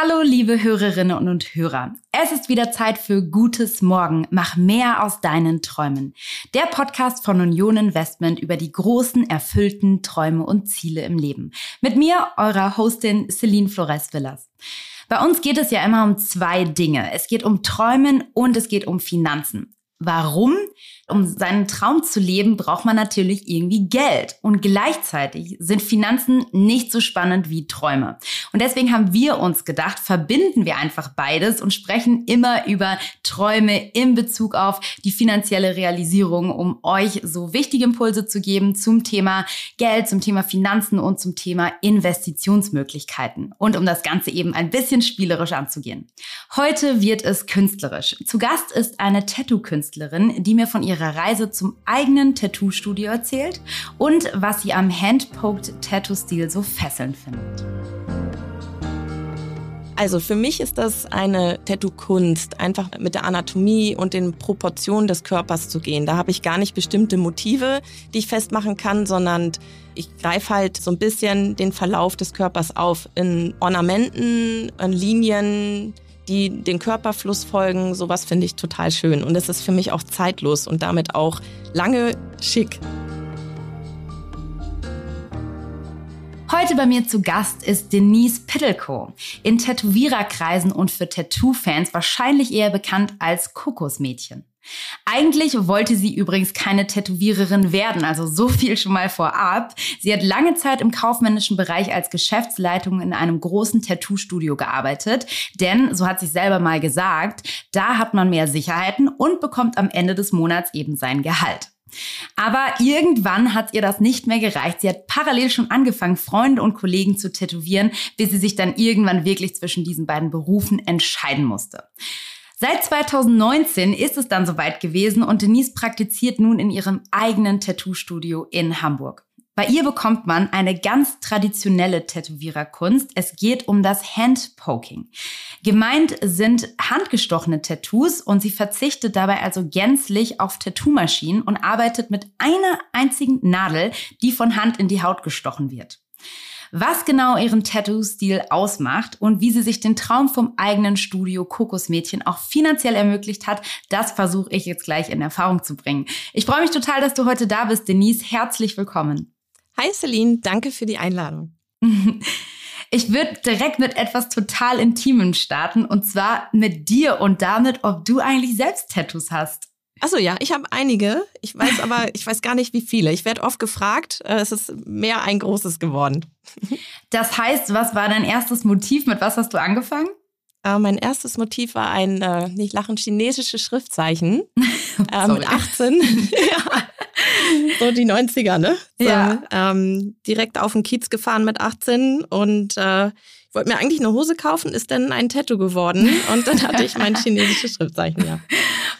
Hallo, liebe Hörerinnen und Hörer. Es ist wieder Zeit für Gutes Morgen. Mach mehr aus deinen Träumen. Der Podcast von Union Investment über die großen, erfüllten Träume und Ziele im Leben. Mit mir, eurer Hostin Celine Flores Villas. Bei uns geht es ja immer um zwei Dinge. Es geht um Träumen und es geht um Finanzen. Warum? Um seinen Traum zu leben, braucht man natürlich irgendwie Geld. Und gleichzeitig sind Finanzen nicht so spannend wie Träume. Und deswegen haben wir uns gedacht, verbinden wir einfach beides und sprechen immer über Träume in Bezug auf die finanzielle Realisierung, um euch so wichtige Impulse zu geben zum Thema Geld, zum Thema Finanzen und zum Thema Investitionsmöglichkeiten. Und um das Ganze eben ein bisschen spielerisch anzugehen. Heute wird es künstlerisch. Zu Gast ist eine Tattoo-Künstlerin, die mir von ihrer ihrer Reise zum eigenen Tattoo-Studio erzählt und was sie am Hand-Poked Tattoo-Stil so fesselnd findet. Also für mich ist das eine Tattoo-Kunst, einfach mit der Anatomie und den Proportionen des Körpers zu gehen. Da habe ich gar nicht bestimmte Motive, die ich festmachen kann, sondern ich greife halt so ein bisschen den Verlauf des Körpers auf in Ornamenten, in Linien, die den Körperfluss folgen. Sowas finde ich total schön. Und es ist für mich auch zeitlos und damit auch lange schick. Heute bei mir zu Gast ist Denise Pittelko. In Tätowiererkreisen und für Tattoo-Fans wahrscheinlich eher bekannt als Kokosmädchen. Eigentlich wollte sie übrigens keine Tätowiererin werden, also so viel schon mal vorab. Sie hat lange Zeit im kaufmännischen Bereich als Geschäftsleitung in einem großen Tattoo-Studio gearbeitet, denn, so hat sie selber mal gesagt, da hat man mehr Sicherheiten und bekommt am Ende des Monats eben sein Gehalt. Aber irgendwann hat ihr das nicht mehr gereicht. Sie hat parallel schon angefangen, Freunde und Kollegen zu tätowieren, bis sie sich dann irgendwann wirklich zwischen diesen beiden Berufen entscheiden musste. Seit 2019 ist es dann soweit gewesen und Denise praktiziert nun in ihrem eigenen Tattoo-Studio in Hamburg. Bei ihr bekommt man eine ganz traditionelle Tätowiererkunst. Es geht um das Handpoking. Gemeint sind handgestochene Tattoos und sie verzichtet dabei also gänzlich auf Tattoo-Maschinen und arbeitet mit einer einzigen Nadel, die von Hand in die Haut gestochen wird. Was genau ihren Tattoo-Stil ausmacht und wie sie sich den Traum vom eigenen Studio Kokosmädchen auch finanziell ermöglicht hat, das versuche ich jetzt gleich in Erfahrung zu bringen. Ich freue mich total, dass du heute da bist, Denise. Herzlich willkommen. Hi Celine, danke für die Einladung. Ich würde direkt mit etwas total Intimem starten und zwar mit dir und damit, ob du eigentlich selbst Tattoos hast. Achso, ja, ich habe einige. Ich weiß aber, ich weiß gar nicht, wie viele. Ich werde oft gefragt. Äh, es ist mehr ein großes geworden. Das heißt, was war dein erstes Motiv? Mit was hast du angefangen? Äh, mein erstes Motiv war ein, äh, nicht lachen, chinesisches Schriftzeichen. äh, mit 18. ja. So die 90er, ne? So, ja. Ähm, direkt auf den Kiez gefahren mit 18 und äh, ich wollte mir eigentlich eine Hose kaufen, ist dann ein Tattoo geworden und dann hatte ich mein chinesisches Schriftzeichen, ja.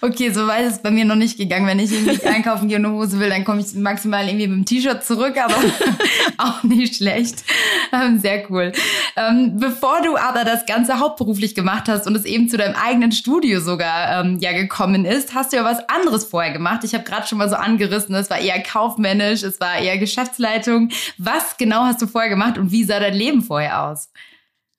Okay, so weit ist es bei mir noch nicht gegangen. Wenn ich irgendwie einkaufen gehe und eine Hose will, dann komme ich maximal irgendwie mit dem T-Shirt zurück, aber auch nicht schlecht. Ähm, sehr cool. Ähm, bevor du aber das Ganze hauptberuflich gemacht hast und es eben zu deinem eigenen Studio sogar ähm, ja gekommen ist, hast du ja was anderes vorher gemacht. Ich habe gerade schon mal so angerissen, es war eher kaufmännisch, es war eher Geschäftsleitung. Was genau hast du vorher gemacht und wie sah dein Leben vorher aus?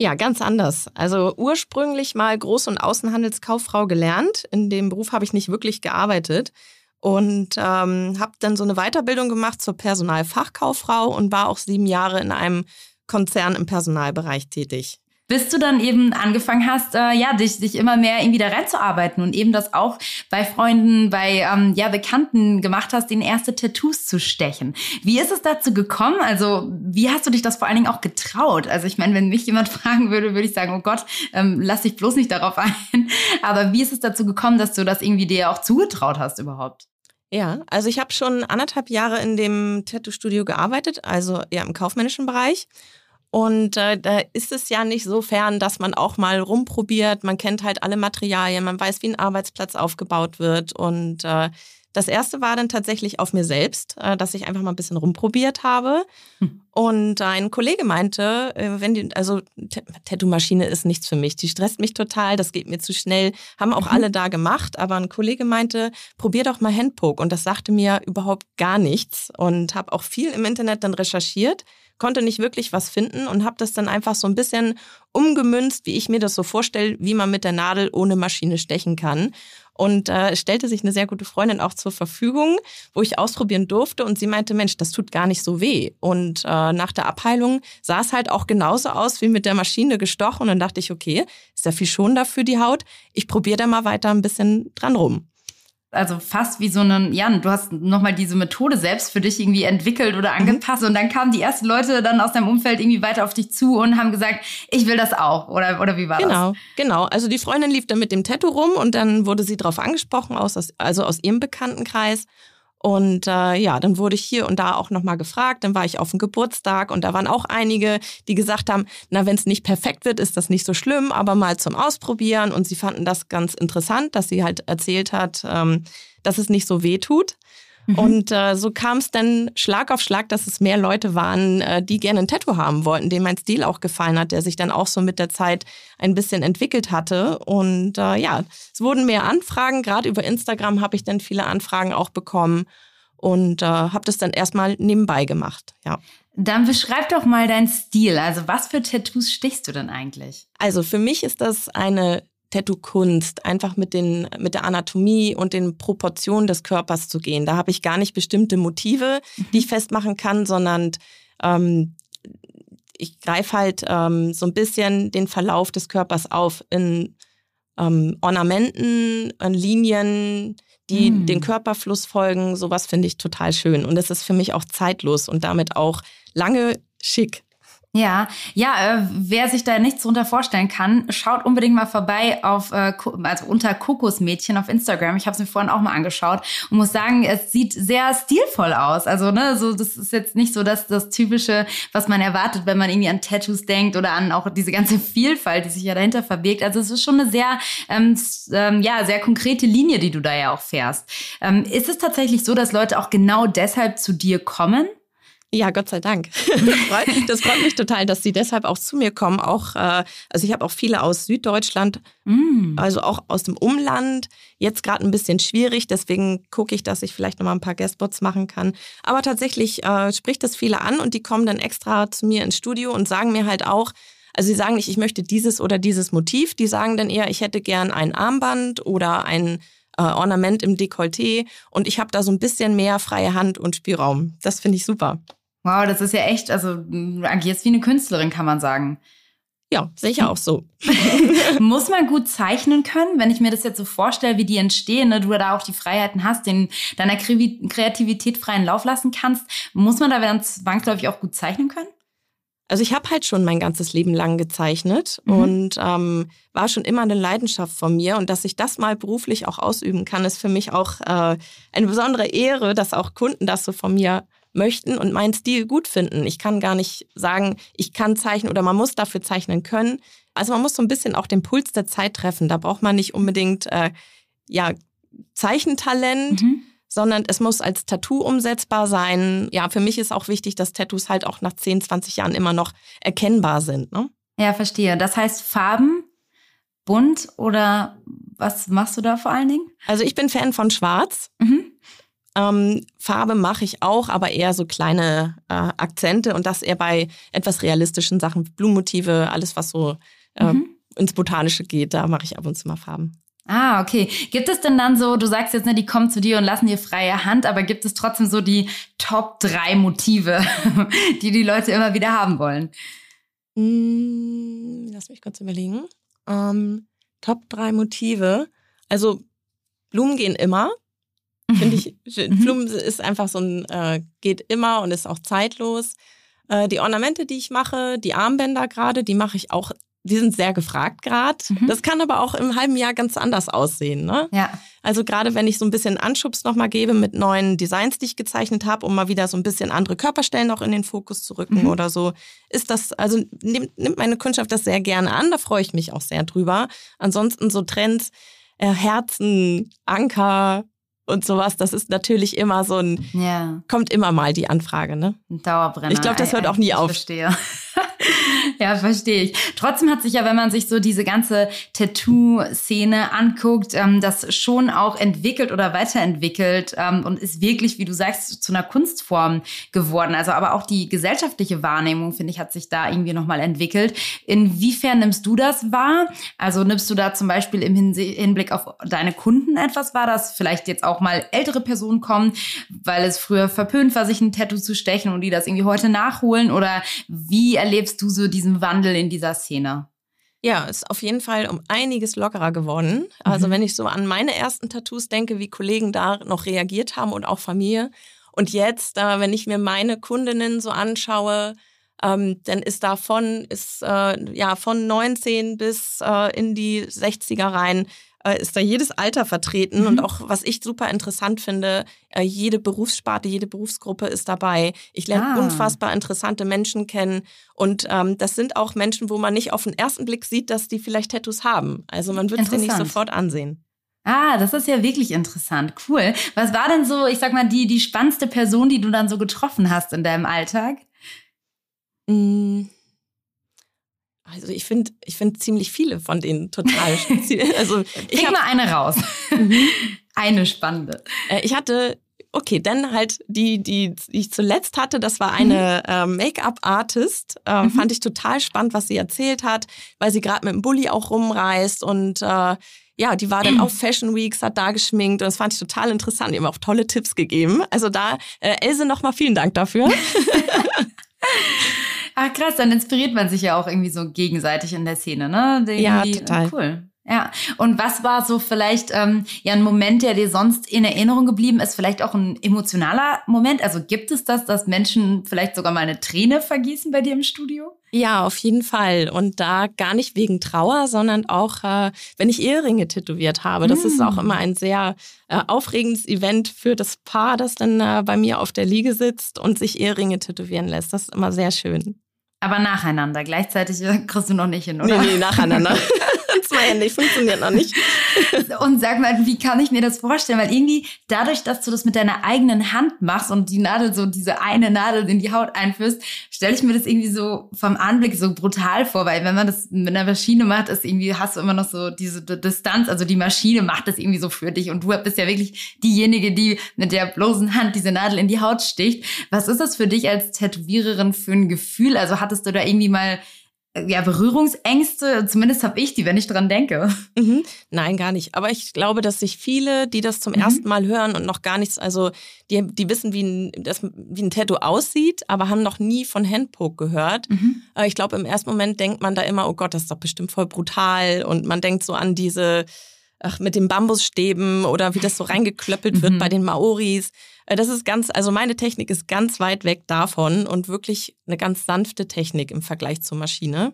Ja, ganz anders. Also ursprünglich mal Groß- und Außenhandelskauffrau gelernt. In dem Beruf habe ich nicht wirklich gearbeitet und ähm, habe dann so eine Weiterbildung gemacht zur Personalfachkauffrau und war auch sieben Jahre in einem Konzern im Personalbereich tätig bis du dann eben angefangen hast, äh, ja, dich, dich immer mehr irgendwie da reinzuarbeiten und eben das auch bei Freunden, bei ähm, ja, Bekannten gemacht hast, den erste Tattoos zu stechen. Wie ist es dazu gekommen? Also, wie hast du dich das vor allen Dingen auch getraut? Also, ich meine, wenn mich jemand fragen würde, würde ich sagen, oh Gott, ähm, lass dich bloß nicht darauf ein. Aber wie ist es dazu gekommen, dass du das irgendwie dir auch zugetraut hast überhaupt? Ja, also ich habe schon anderthalb Jahre in dem Tattoo-Studio gearbeitet, also eher im kaufmännischen Bereich. Und äh, da ist es ja nicht so fern, dass man auch mal rumprobiert. Man kennt halt alle Materialien, man weiß, wie ein Arbeitsplatz aufgebaut wird. Und äh, das erste war dann tatsächlich auf mir selbst, äh, dass ich einfach mal ein bisschen rumprobiert habe. Hm. Und ein Kollege meinte, äh, wenn die, also Tattoo-Maschine ist nichts für mich, die stresst mich total, das geht mir zu schnell. Haben auch mhm. alle da gemacht, aber ein Kollege meinte, probier doch mal Handpoke. Und das sagte mir überhaupt gar nichts. Und habe auch viel im Internet dann recherchiert konnte nicht wirklich was finden und habe das dann einfach so ein bisschen umgemünzt, wie ich mir das so vorstelle, wie man mit der Nadel ohne Maschine stechen kann. Und äh, stellte sich eine sehr gute Freundin auch zur Verfügung, wo ich ausprobieren durfte. Und sie meinte, Mensch, das tut gar nicht so weh. Und äh, nach der Abheilung sah es halt auch genauso aus wie mit der Maschine gestochen. Und dann dachte ich, okay, ist ja viel schonender für die Haut. Ich probiere da mal weiter ein bisschen dran rum also fast wie so einen, ja, du hast nochmal diese Methode selbst für dich irgendwie entwickelt oder mhm. angepasst mhm. und dann kamen die ersten Leute dann aus deinem Umfeld irgendwie weiter auf dich zu und haben gesagt, ich will das auch oder, oder wie war genau, das? Genau, genau. Also die Freundin lief dann mit dem Tattoo rum und dann wurde sie darauf angesprochen, aus, also aus ihrem Bekanntenkreis und äh, ja, dann wurde ich hier und da auch nochmal gefragt. Dann war ich auf dem Geburtstag und da waren auch einige, die gesagt haben, na, wenn es nicht perfekt wird, ist das nicht so schlimm, aber mal zum Ausprobieren. Und sie fanden das ganz interessant, dass sie halt erzählt hat, ähm, dass es nicht so weh tut. Mhm. Und äh, so kam es dann Schlag auf Schlag, dass es mehr Leute waren, äh, die gerne ein Tattoo haben wollten, denen mein Stil auch gefallen hat, der sich dann auch so mit der Zeit ein bisschen entwickelt hatte. Und äh, ja, es wurden mehr Anfragen. Gerade über Instagram habe ich dann viele Anfragen auch bekommen und äh, habe das dann erstmal nebenbei gemacht. Ja. Dann beschreib doch mal deinen Stil. Also was für Tattoos stichst du denn eigentlich? Also für mich ist das eine Tattoo-Kunst, einfach mit, den, mit der Anatomie und den Proportionen des Körpers zu gehen. Da habe ich gar nicht bestimmte Motive, die ich mhm. festmachen kann, sondern ähm, ich greife halt ähm, so ein bisschen den Verlauf des Körpers auf in ähm, Ornamenten, in Linien, die mm. den Körperfluss folgen. Sowas finde ich total schön. Und es ist für mich auch zeitlos und damit auch lange schick. Ja, ja, äh, wer sich da nichts drunter vorstellen kann, schaut unbedingt mal vorbei auf, äh, also unter Kokosmädchen auf Instagram. Ich habe es mir vorhin auch mal angeschaut und muss sagen, es sieht sehr stilvoll aus. Also, ne, so, das ist jetzt nicht so das, das Typische, was man erwartet, wenn man irgendwie an Tattoos denkt oder an auch diese ganze Vielfalt, die sich ja dahinter verbirgt. Also, es ist schon eine sehr, ähm, ähm, ja, sehr konkrete Linie, die du da ja auch fährst. Ähm, ist es tatsächlich so, dass Leute auch genau deshalb zu dir kommen? Ja, Gott sei Dank. Das freut, mich total, dass sie deshalb auch zu mir kommen. Auch, äh, also ich habe auch viele aus Süddeutschland, mm. also auch aus dem Umland. Jetzt gerade ein bisschen schwierig, deswegen gucke ich, dass ich vielleicht noch mal ein paar Guestbots machen kann. Aber tatsächlich äh, spricht das viele an und die kommen dann extra zu mir ins Studio und sagen mir halt auch, also sie sagen nicht, ich möchte dieses oder dieses Motiv. Die sagen dann eher, ich hätte gern ein Armband oder ein äh, Ornament im Dekolleté und ich habe da so ein bisschen mehr freie Hand und Spielraum. Das finde ich super. Wow, das ist ja echt, also du agierst wie eine Künstlerin, kann man sagen. Ja, sicher auch so. Muss man gut zeichnen können, wenn ich mir das jetzt so vorstelle, wie die entstehen, ne? du da auch die Freiheiten hast, den, deiner Kreativität freien Lauf lassen kannst. Muss man da dann zwangsläufig auch gut zeichnen können? Also ich habe halt schon mein ganzes Leben lang gezeichnet mhm. und ähm, war schon immer eine Leidenschaft von mir. Und dass ich das mal beruflich auch ausüben kann, ist für mich auch äh, eine besondere Ehre, dass auch Kunden das so von mir möchten und meinen Stil gut finden. Ich kann gar nicht sagen, ich kann zeichnen oder man muss dafür zeichnen können. Also man muss so ein bisschen auch den Puls der Zeit treffen. Da braucht man nicht unbedingt äh, ja, Zeichentalent, mhm. sondern es muss als Tattoo umsetzbar sein. Ja, für mich ist auch wichtig, dass Tattoos halt auch nach 10, 20 Jahren immer noch erkennbar sind. Ne? Ja, verstehe. Das heißt Farben, bunt oder was machst du da vor allen Dingen? Also ich bin Fan von Schwarz. Mhm. Ähm, Farbe mache ich auch, aber eher so kleine äh, Akzente und das eher bei etwas realistischen Sachen, Blumenmotive, alles was so äh, mhm. ins Botanische geht, da mache ich ab und zu mal Farben. Ah, okay. Gibt es denn dann so, du sagst jetzt, ne, die kommen zu dir und lassen dir freie Hand, aber gibt es trotzdem so die Top 3 Motive, die die Leute immer wieder haben wollen? Mm, lass mich kurz überlegen. Ähm, Top 3 Motive. Also Blumen gehen immer. Finde ich, mhm. Blumen ist einfach so ein, äh, geht immer und ist auch zeitlos. Äh, die Ornamente, die ich mache, die Armbänder gerade, die mache ich auch, die sind sehr gefragt gerade. Mhm. Das kann aber auch im halben Jahr ganz anders aussehen. Ne? Ja. Also gerade wenn ich so ein bisschen Anschubs nochmal gebe mit neuen Designs, die ich gezeichnet habe, um mal wieder so ein bisschen andere Körperstellen noch in den Fokus zu rücken mhm. oder so, ist das, also nimmt, nimmt meine Kundschaft das sehr gerne an, da freue ich mich auch sehr drüber. Ansonsten so Trends, äh, Herzen, Anker, und sowas, das ist natürlich immer so ein, ja. kommt immer mal die Anfrage, ne? Ein Dauerbrenner. Ich glaube, das hört auch nie ich auf. Verstehe. Ja, verstehe ich. Trotzdem hat sich ja, wenn man sich so diese ganze Tattoo-Szene anguckt, ähm, das schon auch entwickelt oder weiterentwickelt ähm, und ist wirklich, wie du sagst, zu einer Kunstform geworden. Also aber auch die gesellschaftliche Wahrnehmung, finde ich, hat sich da irgendwie nochmal entwickelt. Inwiefern nimmst du das wahr? Also nimmst du da zum Beispiel im Hinblick auf deine Kunden etwas wahr, dass vielleicht jetzt auch mal ältere Personen kommen, weil es früher verpönt war, sich ein Tattoo zu stechen und die das irgendwie heute nachholen? Oder wie erlebst du so diesen Wandel in dieser Szene? Ja, ist auf jeden Fall um einiges lockerer geworden. Also mhm. wenn ich so an meine ersten Tattoos denke, wie Kollegen da noch reagiert haben und auch Familie. Und jetzt, äh, wenn ich mir meine Kundinnen so anschaue, ähm, dann ist davon ist äh, ja von 19 bis äh, in die 60er rein ist da jedes Alter vertreten. Mhm. Und auch, was ich super interessant finde, äh, jede Berufssparte, jede Berufsgruppe ist dabei. Ich lerne ah. unfassbar interessante Menschen kennen. Und ähm, das sind auch Menschen, wo man nicht auf den ersten Blick sieht, dass die vielleicht Tattoos haben. Also man wird es nicht sofort ansehen. Ah, das ist ja wirklich interessant. Cool. Was war denn so, ich sag mal, die, die spannendste Person, die du dann so getroffen hast in deinem Alltag? Mmh. Also ich finde ich find ziemlich viele von denen total speziell. Also ich hab, mal eine raus. Mhm. eine spannende. Äh, ich hatte, okay, dann halt die, die, die ich zuletzt hatte, das war eine mhm. äh, Make-up-Artist. Äh, mhm. Fand ich total spannend, was sie erzählt hat, weil sie gerade mit dem Bulli auch rumreist und äh, ja, die war dann auf Fashion Weeks, hat da geschminkt und das fand ich total interessant. Die haben auch tolle Tipps gegeben. Also da, äh, Else, nochmal vielen Dank dafür. Ach krass, dann inspiriert man sich ja auch irgendwie so gegenseitig in der Szene, ne? Irgendwie, ja, total. Cool. Ja, und was war so vielleicht ähm, ja ein Moment, der dir sonst in Erinnerung geblieben ist? Vielleicht auch ein emotionaler Moment? Also gibt es das, dass Menschen vielleicht sogar mal eine Träne vergießen bei dir im Studio? Ja, auf jeden Fall. Und da gar nicht wegen Trauer, sondern auch, äh, wenn ich Eheringe tätowiert habe. Das mm. ist auch mm. immer ein sehr äh, aufregendes Event für das Paar, das dann äh, bei mir auf der Liege sitzt und sich Eheringe tätowieren lässt. Das ist immer sehr schön. Aber nacheinander. Gleichzeitig äh, kriegst du noch nicht hin, oder? Nee, nee, nacheinander. zweihändig, funktioniert noch nicht. und sag mal, wie kann ich mir das vorstellen? Weil irgendwie dadurch, dass du das mit deiner eigenen Hand machst und die Nadel so, diese eine Nadel in die Haut einführst, stelle ich mir das irgendwie so vom Anblick so brutal vor, weil wenn man das mit einer Maschine macht, ist irgendwie, hast du immer noch so diese Distanz, also die Maschine macht das irgendwie so für dich und du bist ja wirklich diejenige, die mit der bloßen Hand diese Nadel in die Haut sticht. Was ist das für dich als Tätowiererin für ein Gefühl? Also hattest du da irgendwie mal ja, Berührungsängste, zumindest habe ich die, wenn ich dran denke. Mhm. Nein, gar nicht. Aber ich glaube, dass sich viele, die das zum mhm. ersten Mal hören und noch gar nichts, also die, die wissen, wie ein, das, wie ein Tattoo aussieht, aber haben noch nie von Handpoke gehört. Mhm. Ich glaube, im ersten Moment denkt man da immer, oh Gott, das ist doch bestimmt voll brutal. Und man denkt so an diese ach, mit den Bambusstäben oder wie das so reingeklöppelt wird mhm. bei den Maoris. Äh, das ist ganz, also meine Technik ist ganz weit weg davon und wirklich eine ganz sanfte Technik im Vergleich zur Maschine.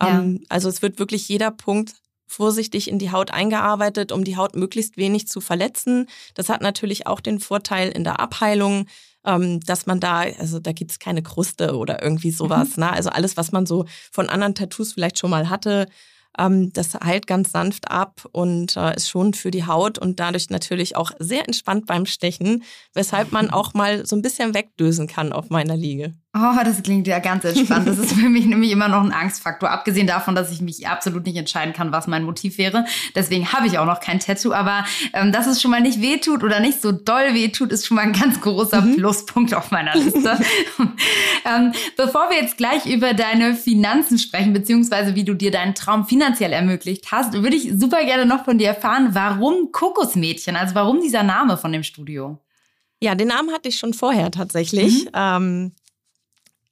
Ja. Ähm, also es wird wirklich jeder Punkt vorsichtig in die Haut eingearbeitet, um die Haut möglichst wenig zu verletzen. Das hat natürlich auch den Vorteil in der Abheilung, ähm, dass man da, also da gibt's keine Kruste oder irgendwie sowas. Mhm. Ne? Also alles, was man so von anderen Tattoos vielleicht schon mal hatte, ähm, das heilt ganz sanft ab und äh, ist schon für die Haut und dadurch natürlich auch sehr entspannt beim Stechen, weshalb man auch mal so ein bisschen wegdösen kann auf meiner Liege. Oh, das klingt ja ganz entspannt. Das ist für mich nämlich immer noch ein Angstfaktor. Abgesehen davon, dass ich mich absolut nicht entscheiden kann, was mein Motiv wäre. Deswegen habe ich auch noch kein Tattoo. Aber ähm, dass es schon mal nicht wehtut oder nicht so doll wehtut, ist schon mal ein ganz großer mhm. Pluspunkt auf meiner Liste. ähm, bevor wir jetzt gleich über deine Finanzen sprechen, beziehungsweise wie du dir deinen Traum finanziell ermöglicht hast, würde ich super gerne noch von dir erfahren, warum Kokosmädchen? Also warum dieser Name von dem Studio? Ja, den Namen hatte ich schon vorher tatsächlich. Mhm. Ähm,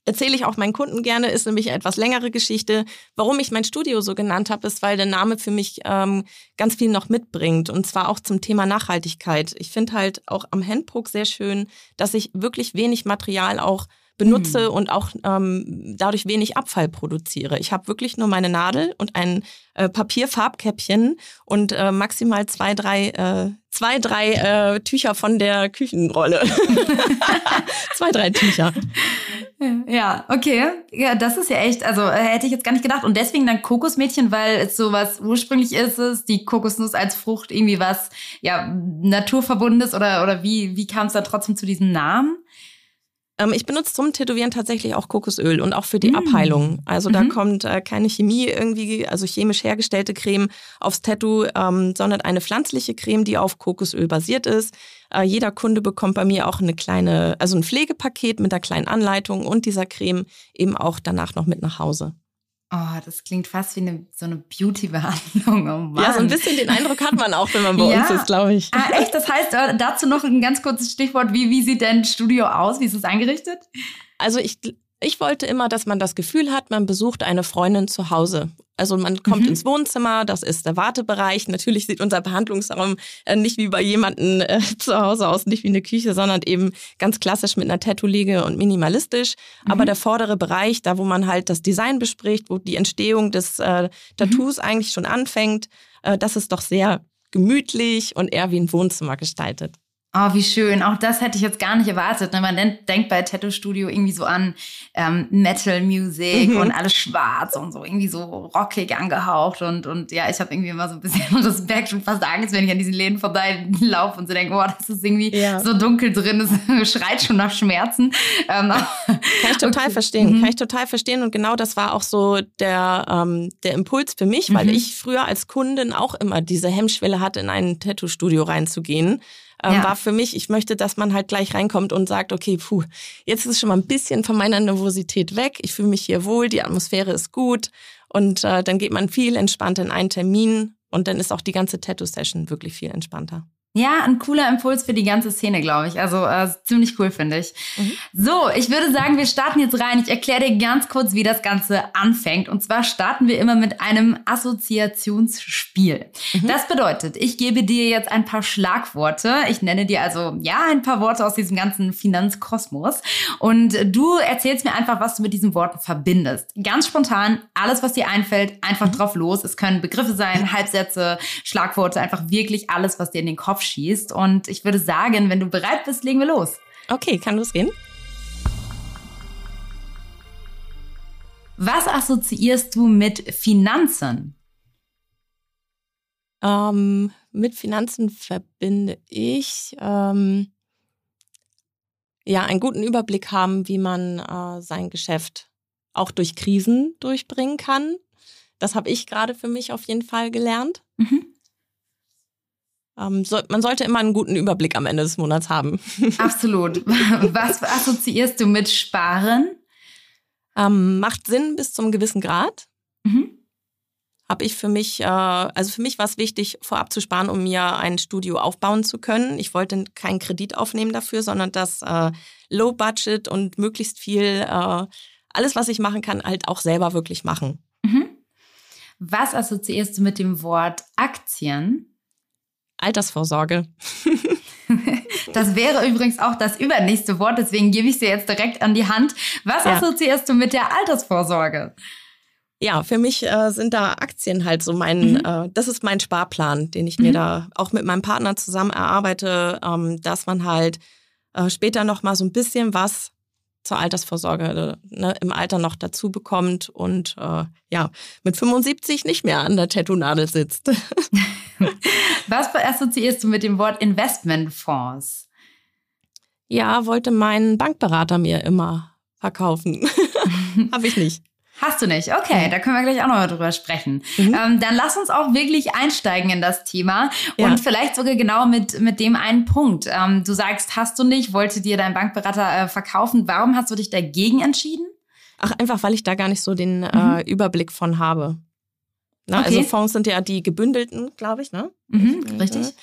erzähle ich auch meinen Kunden gerne, ist nämlich eine etwas längere Geschichte. Warum ich mein Studio so genannt habe, ist, weil der Name für mich ähm, ganz viel noch mitbringt und zwar auch zum Thema Nachhaltigkeit. Ich finde halt auch am Handpoke sehr schön, dass ich wirklich wenig Material auch benutze mhm. und auch ähm, dadurch wenig Abfall produziere. Ich habe wirklich nur meine Nadel und ein äh, Papierfarbkäppchen und äh, maximal zwei, drei, äh, zwei, drei äh, Tücher von der Küchenrolle. zwei, drei Tücher. Ja, okay. Ja, das ist ja echt, also äh, hätte ich jetzt gar nicht gedacht. Und deswegen dann Kokosmädchen, weil es so was ursprünglich ist, es die Kokosnuss als Frucht irgendwie was, ja, naturverbundenes oder, oder wie, wie kam es dann trotzdem zu diesem Namen? Ähm, ich benutze zum Tätowieren tatsächlich auch Kokosöl und auch für die mm. Abheilung. Also da mhm. kommt äh, keine Chemie irgendwie, also chemisch hergestellte Creme aufs Tattoo, ähm, sondern eine pflanzliche Creme, die auf Kokosöl basiert ist. Äh, jeder Kunde bekommt bei mir auch eine kleine, also ein Pflegepaket mit einer kleinen Anleitung und dieser Creme eben auch danach noch mit nach Hause. Oh, das klingt fast wie eine, so eine Beauty-Behandlung. Oh ja, so ein bisschen den Eindruck hat man auch, wenn man bei ja. uns ist, glaube ich. Ah, echt? Das heißt, äh, dazu noch ein ganz kurzes Stichwort. Wie, wie sieht dein Studio aus? Wie ist es eingerichtet? Also ich ich wollte immer, dass man das Gefühl hat, man besucht eine Freundin zu Hause. Also man kommt mhm. ins Wohnzimmer, das ist der Wartebereich. Natürlich sieht unser Behandlungsraum äh, nicht wie bei jemandem äh, zu Hause aus, nicht wie eine Küche, sondern eben ganz klassisch mit einer Tattoo-Liege und minimalistisch. Mhm. Aber der vordere Bereich, da wo man halt das Design bespricht, wo die Entstehung des äh, Tattoos mhm. eigentlich schon anfängt, äh, das ist doch sehr gemütlich und eher wie ein Wohnzimmer gestaltet. Oh, wie schön. Auch das hätte ich jetzt gar nicht erwartet. Ne? Man denkt bei Tattoo Studio irgendwie so an ähm, Metal Music mhm. und alles schwarz und so irgendwie so rockig angehaucht. Und, und ja, ich habe irgendwie immer so ein bisschen Respekt schon fast Angst, wenn ich an diesen Läden vorbeilaufe und so denke, boah, das ist irgendwie ja. so dunkel drin, das schreit schon nach Schmerzen. Ähm, Kann ich total okay. verstehen. Mhm. Kann ich total verstehen. Und genau das war auch so der, ähm, der Impuls für mich, weil mhm. ich früher als Kundin auch immer diese Hemmschwelle hatte, in ein Tattoo-Studio reinzugehen ähm, ja. war für mich, ich möchte, dass man halt gleich reinkommt und sagt, okay, puh, jetzt ist schon mal ein bisschen von meiner Nervosität weg, ich fühle mich hier wohl, die Atmosphäre ist gut und äh, dann geht man viel entspannter in einen Termin und dann ist auch die ganze Tattoo-Session wirklich viel entspannter. Ja, ein cooler Impuls für die ganze Szene, glaube ich. Also äh, ziemlich cool, finde ich. Mhm. So, ich würde sagen, wir starten jetzt rein. Ich erkläre dir ganz kurz, wie das Ganze anfängt. Und zwar starten wir immer mit einem Assoziationsspiel. Mhm. Das bedeutet, ich gebe dir jetzt ein paar Schlagworte. Ich nenne dir also, ja, ein paar Worte aus diesem ganzen Finanzkosmos. Und du erzählst mir einfach, was du mit diesen Worten verbindest. Ganz spontan, alles, was dir einfällt, einfach mhm. drauf los. Es können Begriffe sein, Halbsätze, Schlagworte, einfach wirklich alles, was dir in den Kopf schießt. Und ich würde sagen, wenn du bereit bist, legen wir los. Okay, kann losgehen. Was assoziierst du mit Finanzen? Ähm, mit Finanzen verbinde ich ähm, ja einen guten Überblick haben, wie man äh, sein Geschäft auch durch Krisen durchbringen kann. Das habe ich gerade für mich auf jeden Fall gelernt. Mhm. Ähm, so, man sollte immer einen guten Überblick am Ende des Monats haben. Absolut. Was assoziierst du mit Sparen? Ähm, macht Sinn bis zum gewissen Grad. Mhm. Habe ich für mich, äh, also für mich war es wichtig, vorab zu sparen, um mir ein Studio aufbauen zu können. Ich wollte keinen Kredit aufnehmen dafür, sondern das äh, Low Budget und möglichst viel, äh, alles, was ich machen kann, halt auch selber wirklich machen. Mhm. Was assoziierst du mit dem Wort Aktien? Altersvorsorge. das wäre übrigens auch das übernächste Wort, deswegen gebe ich dir jetzt direkt an die Hand. Was ja. assoziierst du mit der Altersvorsorge? Ja, für mich äh, sind da Aktien halt so mein, mhm. äh, das ist mein Sparplan, den ich mhm. mir da auch mit meinem Partner zusammen erarbeite, ähm, dass man halt äh, später noch mal so ein bisschen was zur Altersvorsorge ne, im Alter noch dazu bekommt und äh, ja, mit 75 nicht mehr an der Tattoo-Nadel sitzt. Was assoziierst du mit dem Wort Investmentfonds? Ja, wollte mein Bankberater mir immer verkaufen. Habe ich nicht. Hast du nicht? Okay, da können wir gleich auch noch mal drüber sprechen. Mhm. Ähm, dann lass uns auch wirklich einsteigen in das Thema und ja. vielleicht sogar genau mit, mit dem einen Punkt. Ähm, du sagst, hast du nicht, wollte dir dein Bankberater äh, verkaufen. Warum hast du dich dagegen entschieden? Ach, einfach, weil ich da gar nicht so den äh, mhm. äh, Überblick von habe. Na, also okay. Also Fonds sind ja die gebündelten, glaube ich, ne? Mhm, richtig.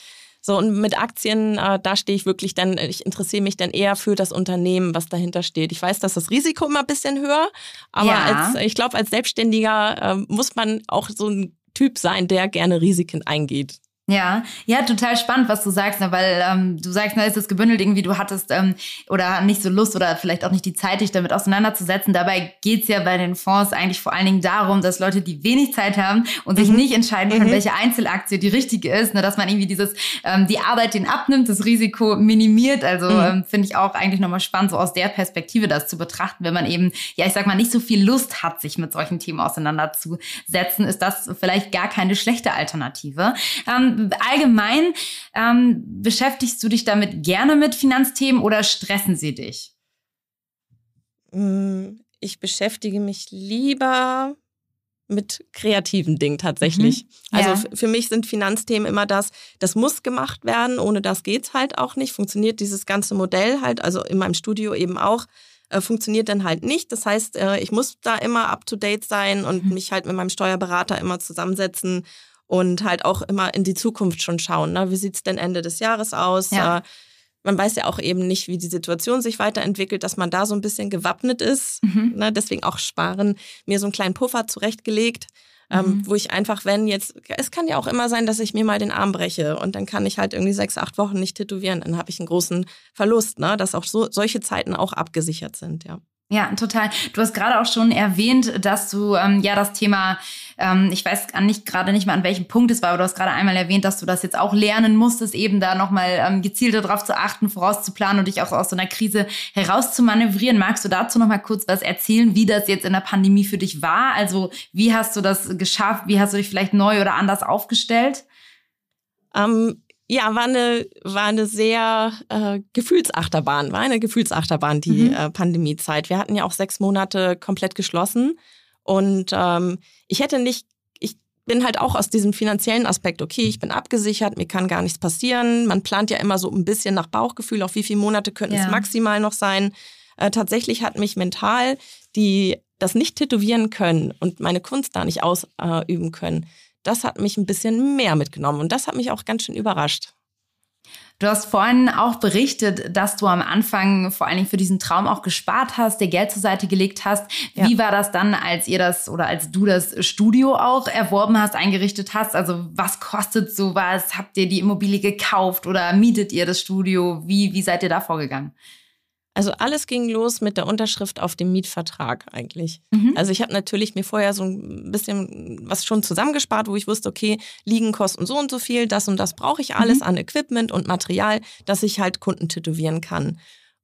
So, und mit Aktien, äh, da stehe ich wirklich dann, ich interessiere mich dann eher für das Unternehmen, was dahinter steht. Ich weiß, dass das Risiko immer ein bisschen höher, aber ja. als, ich glaube, als Selbstständiger äh, muss man auch so ein Typ sein, der gerne Risiken eingeht. Ja, ja, total spannend, was du sagst, ne? weil ähm, du sagst, na, ist es gebündelt irgendwie, du hattest ähm, oder nicht so Lust oder vielleicht auch nicht die Zeit, dich damit auseinanderzusetzen. Dabei geht's ja bei den Fonds eigentlich vor allen Dingen darum, dass Leute, die wenig Zeit haben und mhm. sich nicht entscheiden können, mhm. welche Einzelaktie die richtige ist, ne? dass man irgendwie dieses, ähm, die Arbeit den abnimmt, das Risiko minimiert. Also mhm. ähm, finde ich auch eigentlich nochmal spannend, so aus der Perspektive das zu betrachten, wenn man eben, ja, ich sag mal, nicht so viel Lust hat, sich mit solchen Themen auseinanderzusetzen, ist das vielleicht gar keine schlechte Alternative. Ähm, allgemein ähm, beschäftigst du dich damit gerne mit Finanzthemen oder stressen sie dich? Mm, ich beschäftige mich lieber mit kreativen Dingen tatsächlich. Mhm. Also ja. für mich sind Finanzthemen immer das, das muss gemacht werden, ohne das geht's halt auch nicht. Funktioniert dieses ganze Modell halt, also in meinem Studio eben auch, äh, funktioniert dann halt nicht. Das heißt, äh, ich muss da immer up to date sein und mhm. mich halt mit meinem Steuerberater immer zusammensetzen und halt auch immer in die Zukunft schon schauen. Ne? Wie sieht's denn Ende des Jahres aus? Ja. Äh, man weiß ja auch eben nicht, wie die Situation sich weiterentwickelt, dass man da so ein bisschen gewappnet ist. Mhm. Ne? Deswegen auch sparen, mir so einen kleinen Puffer zurechtgelegt, ähm, mhm. wo ich einfach, wenn jetzt, es kann ja auch immer sein, dass ich mir mal den Arm breche und dann kann ich halt irgendwie sechs, acht Wochen nicht tätowieren, dann habe ich einen großen Verlust, ne? dass auch so, solche Zeiten auch abgesichert sind, ja. Ja, total. Du hast gerade auch schon erwähnt, dass du ähm, ja das Thema, ähm, ich weiß nicht gerade nicht mal an welchem Punkt es war, aber du hast gerade einmal erwähnt, dass du das jetzt auch lernen musstest, eben da nochmal ähm, gezielter darauf zu achten, vorauszuplanen und dich auch aus so einer Krise herauszumanövrieren. Magst du dazu nochmal kurz was erzählen, wie das jetzt in der Pandemie für dich war? Also wie hast du das geschafft? Wie hast du dich vielleicht neu oder anders aufgestellt? Ähm, ja, war eine, war eine sehr äh, Gefühlsachterbahn, war eine Gefühlsachterbahn, die mhm. äh, Pandemiezeit. Wir hatten ja auch sechs Monate komplett geschlossen. Und ähm, ich hätte nicht, ich bin halt auch aus diesem finanziellen Aspekt, okay, ich bin abgesichert, mir kann gar nichts passieren. Man plant ja immer so ein bisschen nach Bauchgefühl, auf wie viele Monate könnten ja. es maximal noch sein. Äh, tatsächlich hat mich mental die das nicht tätowieren können und meine Kunst da nicht ausüben können, das hat mich ein bisschen mehr mitgenommen und das hat mich auch ganz schön überrascht. Du hast vorhin auch berichtet, dass du am Anfang vor allen Dingen für diesen Traum auch gespart hast, dir Geld zur Seite gelegt hast. Ja. Wie war das dann, als ihr das oder als du das Studio auch erworben hast, eingerichtet hast? Also was kostet sowas? Habt ihr die Immobilie gekauft oder mietet ihr das Studio? Wie, wie seid ihr da vorgegangen? Also alles ging los mit der Unterschrift auf dem Mietvertrag eigentlich. Mhm. Also ich habe natürlich mir vorher so ein bisschen was schon zusammengespart, wo ich wusste, okay, liegen kosten so und so viel, das und das brauche ich alles mhm. an Equipment und Material, dass ich halt Kunden tätowieren kann.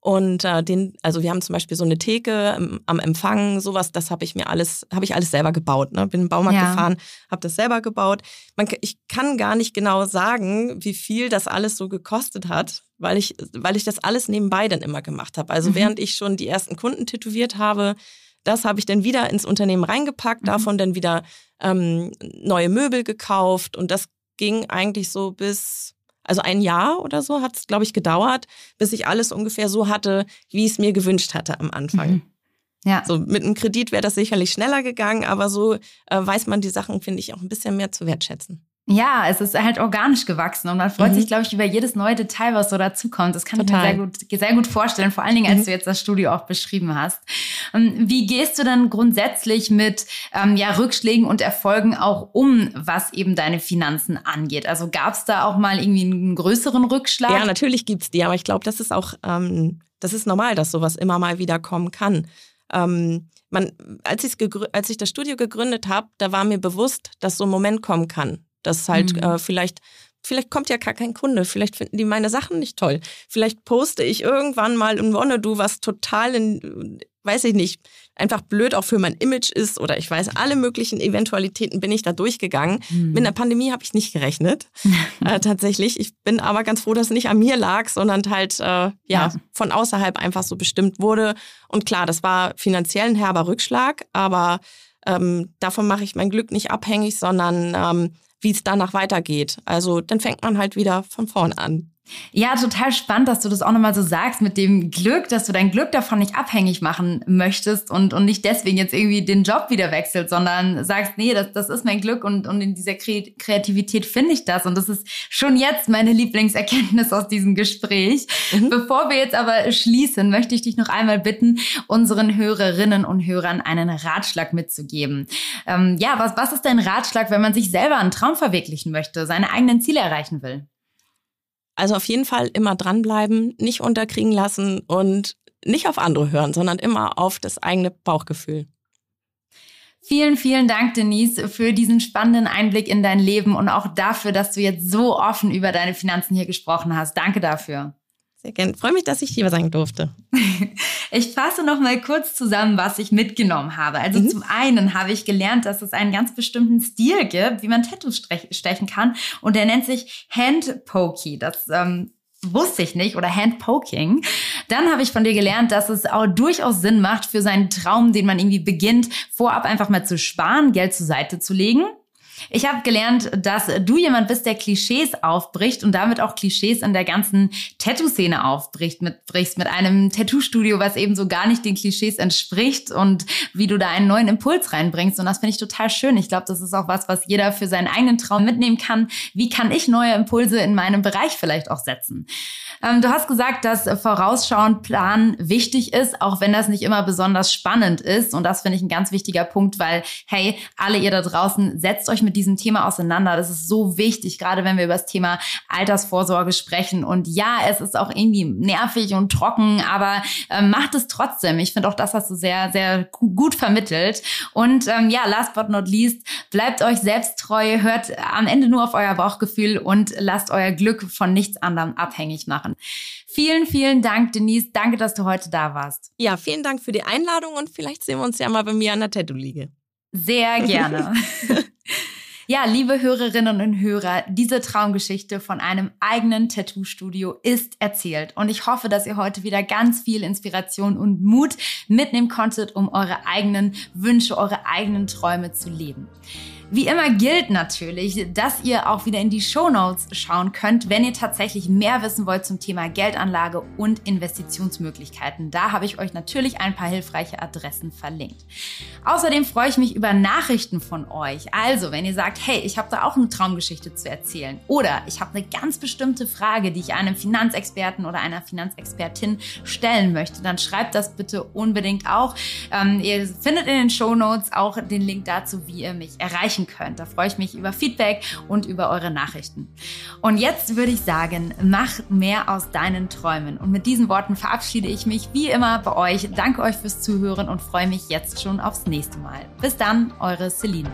Und äh, den, also wir haben zum Beispiel so eine Theke ähm, am Empfang, sowas, das habe ich mir alles, habe ich alles selber gebaut. Ne? Bin im Baumarkt ja. gefahren, habe das selber gebaut. Man, ich kann gar nicht genau sagen, wie viel das alles so gekostet hat, weil ich, weil ich das alles nebenbei dann immer gemacht habe. Also mhm. während ich schon die ersten Kunden tätowiert habe, das habe ich dann wieder ins Unternehmen reingepackt, mhm. davon dann wieder ähm, neue Möbel gekauft und das ging eigentlich so bis also ein Jahr oder so hat es, glaube ich, gedauert, bis ich alles ungefähr so hatte, wie ich es mir gewünscht hatte am Anfang. Mhm. Ja. So mit einem Kredit wäre das sicherlich schneller gegangen, aber so äh, weiß man die Sachen, finde ich, auch ein bisschen mehr zu wertschätzen. Ja, es ist halt organisch gewachsen und man freut mhm. sich, glaube ich, über jedes neue Detail, was so dazukommt. Das kann Total. ich mir sehr gut, sehr gut vorstellen, vor allen Dingen, als mhm. du jetzt das Studio auch beschrieben hast. Ähm, wie gehst du dann grundsätzlich mit ähm, ja, Rückschlägen und Erfolgen auch um, was eben deine Finanzen angeht? Also gab es da auch mal irgendwie einen größeren Rückschlag? Ja, natürlich gibt's die, aber ich glaube, das ist auch, ähm, das ist normal, dass sowas immer mal wieder kommen kann. Ähm, man, als, als ich das Studio gegründet habe, da war mir bewusst, dass so ein Moment kommen kann dass halt mhm. äh, vielleicht vielleicht kommt ja gar kein Kunde, vielleicht finden die meine Sachen nicht toll. Vielleicht poste ich irgendwann mal in Wonnedu was total in, weiß ich nicht, einfach blöd auch für mein Image ist oder ich weiß, alle möglichen Eventualitäten bin ich da durchgegangen. Mhm. Mit einer Pandemie habe ich nicht gerechnet, äh, tatsächlich. Ich bin aber ganz froh, dass es nicht an mir lag, sondern halt äh, ja, ja, von außerhalb einfach so bestimmt wurde. Und klar, das war finanziell ein herber Rückschlag, aber ähm, davon mache ich mein Glück nicht abhängig, sondern ähm, wie es danach weitergeht. Also dann fängt man halt wieder von vorn an. Ja, total spannend, dass du das auch nochmal so sagst mit dem Glück, dass du dein Glück davon nicht abhängig machen möchtest und, und nicht deswegen jetzt irgendwie den Job wieder wechselst, sondern sagst, nee, das, das ist mein Glück und, und in dieser Kreativität finde ich das. Und das ist schon jetzt meine Lieblingserkenntnis aus diesem Gespräch. Mhm. Bevor wir jetzt aber schließen, möchte ich dich noch einmal bitten, unseren Hörerinnen und Hörern einen Ratschlag mitzugeben. Ähm, ja, was, was ist dein Ratschlag, wenn man sich selber einen Traum verwirklichen möchte, seine eigenen Ziele erreichen will? Also auf jeden Fall immer dranbleiben, nicht unterkriegen lassen und nicht auf andere hören, sondern immer auf das eigene Bauchgefühl. Vielen, vielen Dank, Denise, für diesen spannenden Einblick in dein Leben und auch dafür, dass du jetzt so offen über deine Finanzen hier gesprochen hast. Danke dafür. Sehr gerne. Freue mich, dass ich hier sagen durfte. Ich fasse noch mal kurz zusammen, was ich mitgenommen habe. Also mhm. zum einen habe ich gelernt, dass es einen ganz bestimmten Stil gibt, wie man Tattoos stechen kann. Und der nennt sich Hand Pokey. Das ähm, wusste ich nicht oder Handpoking. Dann habe ich von dir gelernt, dass es auch durchaus Sinn macht, für seinen Traum, den man irgendwie beginnt, vorab einfach mal zu sparen, Geld zur Seite zu legen. Ich habe gelernt, dass du jemand bist, der Klischees aufbricht und damit auch Klischees in der ganzen Tattoo-Szene aufbricht, mit, brichst mit einem Tattoo-Studio, was eben so gar nicht den Klischees entspricht und wie du da einen neuen Impuls reinbringst. Und das finde ich total schön. Ich glaube, das ist auch was, was jeder für seinen eigenen Traum mitnehmen kann. Wie kann ich neue Impulse in meinem Bereich vielleicht auch setzen? Ähm, du hast gesagt, dass vorausschauend Plan wichtig ist, auch wenn das nicht immer besonders spannend ist. Und das finde ich ein ganz wichtiger Punkt, weil, hey, alle ihr da draußen, setzt euch mit diesem Thema auseinander. Das ist so wichtig, gerade wenn wir über das Thema Altersvorsorge sprechen. Und ja, es ist auch irgendwie nervig und trocken, aber äh, macht es trotzdem. Ich finde auch, das hast du sehr, sehr gut vermittelt. Und ähm, ja, last but not least, bleibt euch selbst treu, hört am Ende nur auf euer Bauchgefühl und lasst euer Glück von nichts anderem abhängig machen. Vielen, vielen Dank, Denise. Danke, dass du heute da warst. Ja, vielen Dank für die Einladung und vielleicht sehen wir uns ja mal bei mir an der Tattoo-Liege. Sehr gerne. Ja, liebe Hörerinnen und Hörer, diese Traumgeschichte von einem eigenen Tattoo-Studio ist erzählt. Und ich hoffe, dass ihr heute wieder ganz viel Inspiration und Mut mitnehmen konntet, um eure eigenen Wünsche, eure eigenen Träume zu leben. Wie immer gilt natürlich, dass ihr auch wieder in die Show Notes schauen könnt, wenn ihr tatsächlich mehr wissen wollt zum Thema Geldanlage und Investitionsmöglichkeiten. Da habe ich euch natürlich ein paar hilfreiche Adressen verlinkt. Außerdem freue ich mich über Nachrichten von euch. Also, wenn ihr sagt, hey, ich habe da auch eine Traumgeschichte zu erzählen oder ich habe eine ganz bestimmte Frage, die ich einem Finanzexperten oder einer Finanzexpertin stellen möchte, dann schreibt das bitte unbedingt auch. Ähm, ihr findet in den Show Notes auch den Link dazu, wie ihr mich erreicht erreichen könnt. Da freue ich mich über Feedback und über eure Nachrichten. Und jetzt würde ich sagen, mach mehr aus deinen Träumen. Und mit diesen Worten verabschiede ich mich wie immer bei euch. Danke euch fürs Zuhören und freue mich jetzt schon aufs nächste Mal. Bis dann, eure Celine.